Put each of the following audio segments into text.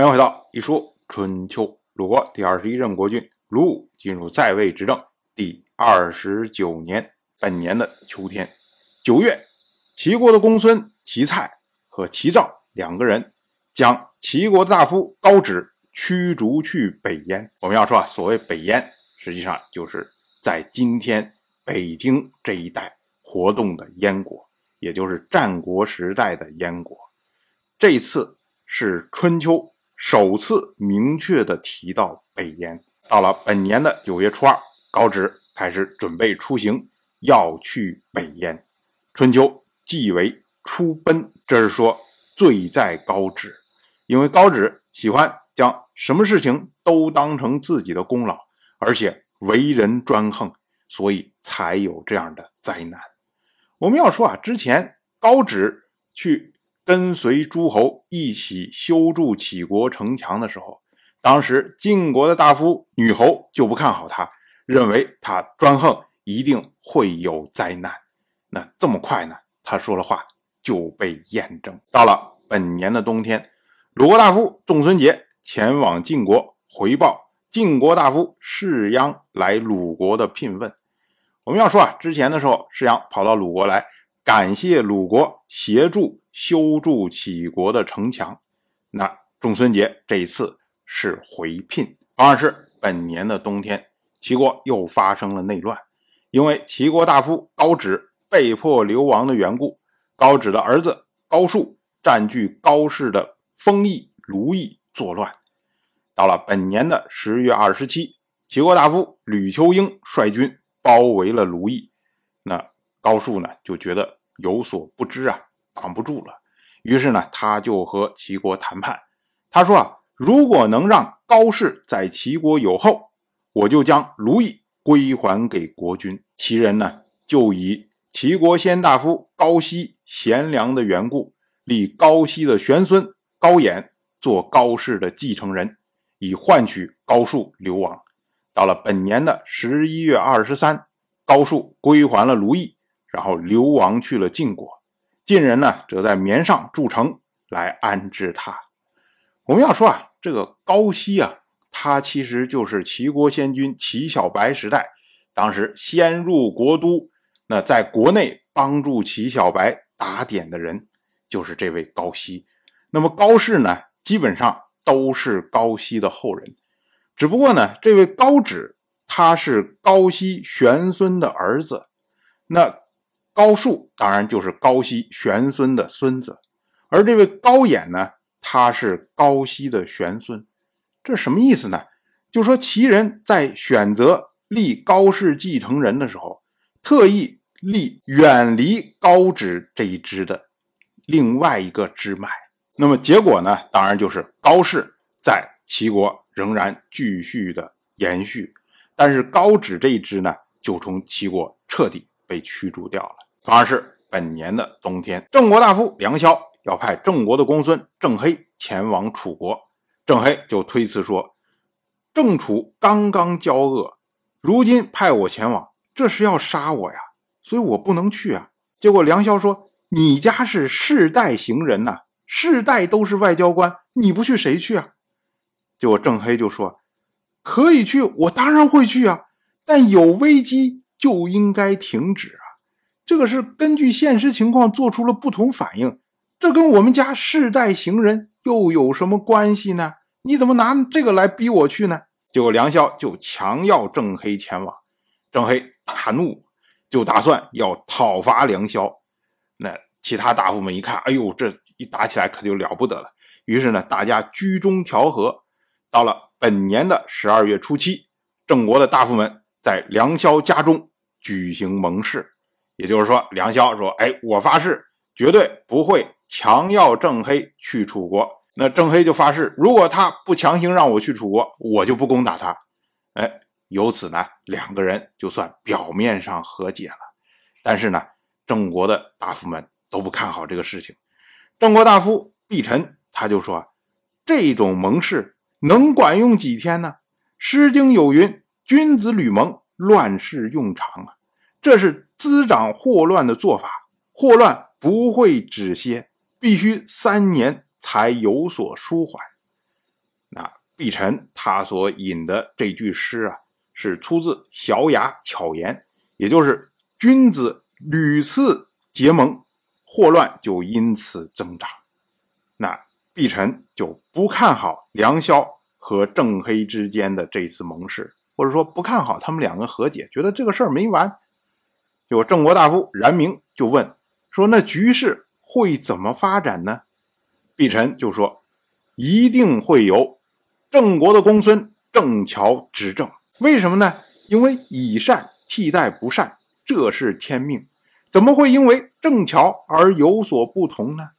欢迎回到一说春秋。鲁国第二十一任国君鲁武进入在位执政第二十九年，本年的秋天九月，齐国的公孙齐蔡和齐赵两个人将齐国的大夫高止驱逐去北燕。我们要说啊，所谓北燕，实际上就是在今天北京这一带活动的燕国，也就是战国时代的燕国。这次是春秋。首次明确的提到北燕。到了本年的九月初二，高职开始准备出行，要去北燕。春秋即为出奔，这是说罪在高职，因为高职喜欢将什么事情都当成自己的功劳，而且为人专横，所以才有这样的灾难。我们要说啊，之前高职去。跟随诸侯一起修筑齐国城墙的时候，当时晋国的大夫女侯就不看好他，认为他专横，一定会有灾难。那这么快呢？他说的话就被验证。到了本年的冬天，鲁国大夫仲孙杰前往晋国回报晋国大夫士鞅来鲁国的聘问。我们要说啊，之前的时候，士鞅跑到鲁国来。感谢鲁国协助修筑齐国的城墙，那仲孙杰这一次是回聘。二是本年的冬天，齐国又发生了内乱，因为齐国大夫高止被迫流亡的缘故，高止的儿子高树占据高氏的封邑卢邑作乱。到了本年的十月二十七，齐国大夫吕秋英率军包围了卢邑，那。高树呢就觉得有所不知啊，挡不住了。于是呢，他就和齐国谈判。他说啊，如果能让高氏在齐国有后，我就将卢邑归还给国君。齐人呢就以齐国先大夫高息贤良的缘故，立高息的玄孙高衍做高氏的继承人，以换取高树流亡。到了本年的十一月二十三，高树归还了卢邑。然后流亡去了晋国，晋人呢则在绵上筑城来安置他。我们要说啊，这个高息啊，他其实就是齐国先君齐小白时代，当时先入国都，那在国内帮助齐小白打点的人，就是这位高息。那么高氏呢，基本上都是高息的后人，只不过呢，这位高止他是高息玄孙的儿子，那。高树当然就是高息玄孙的孙子，而这位高衍呢，他是高息的玄孙，这什么意思呢？就说齐人在选择立高氏继承人的时候，特意立远离高止这一支的另外一个支脉。那么结果呢，当然就是高氏在齐国仍然继续的延续，但是高止这一支呢，就从齐国彻底被驱逐掉了。同样是本年的冬天，郑国大夫梁萧要派郑国的公孙郑黑前往楚国，郑黑就推辞说：“郑楚刚刚交恶，如今派我前往，这是要杀我呀，所以我不能去啊。”结果梁萧说：“你家是世代行人呐，世代都是外交官，你不去谁去啊？”结果郑黑就说：“可以去，我当然会去啊，但有危机就应该停止啊。”这个是根据现实情况做出了不同反应，这跟我们家世代行人又有什么关系呢？你怎么拿这个来逼我去呢？结果梁萧就强要郑黑前往，郑黑大怒，就打算要讨伐梁萧。那其他大夫们一看，哎呦，这一打起来可就了不得了。于是呢，大家居中调和。到了本年的十二月初七，郑国的大夫们在梁萧家中举行盟誓。也就是说，梁萧说：“哎，我发誓绝对不会强要郑黑去楚国。那郑黑就发誓，如果他不强行让我去楚国，我就不攻打他。哎，由此呢，两个人就算表面上和解了。但是呢，郑国的大夫们都不看好这个事情。郑国大夫毕臣他就说：这种盟誓能管用几天呢？《诗经》有云：‘君子履盟，乱世用长啊。’这是。”滋长祸乱的做法，祸乱不会止歇，必须三年才有所舒缓。那毕晨他所引的这句诗啊，是出自《小雅巧言》，也就是君子屡次结盟，祸乱就因此增长。那毕晨就不看好梁萧和郑黑之间的这次盟誓，或者说不看好他们两个和解，觉得这个事儿没完。结果郑国大夫冉明就问说：“那局势会怎么发展呢？”毕晨就说：“一定会由郑国的公孙郑乔执政。为什么呢？因为以善替代不善，这是天命。怎么会因为郑乔而有所不同呢？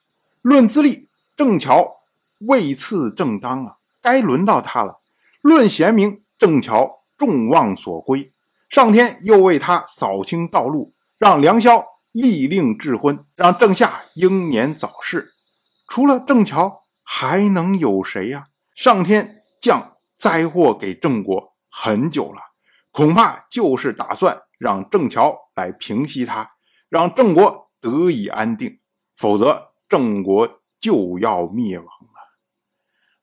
论资历，郑乔位次正当啊，该轮到他了。论贤明，郑乔众望所归，上天又为他扫清道路，让梁萧立令智婚，让郑夏英年早逝。”除了郑乔，还能有谁呀？上天降灾祸给郑国很久了，恐怕就是打算让郑乔来平息他，让郑国得以安定，否则郑国就要灭亡了。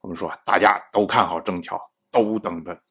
我们说，大家都看好郑乔，都等着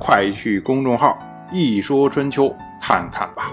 快去公众号“一说春秋”看看吧。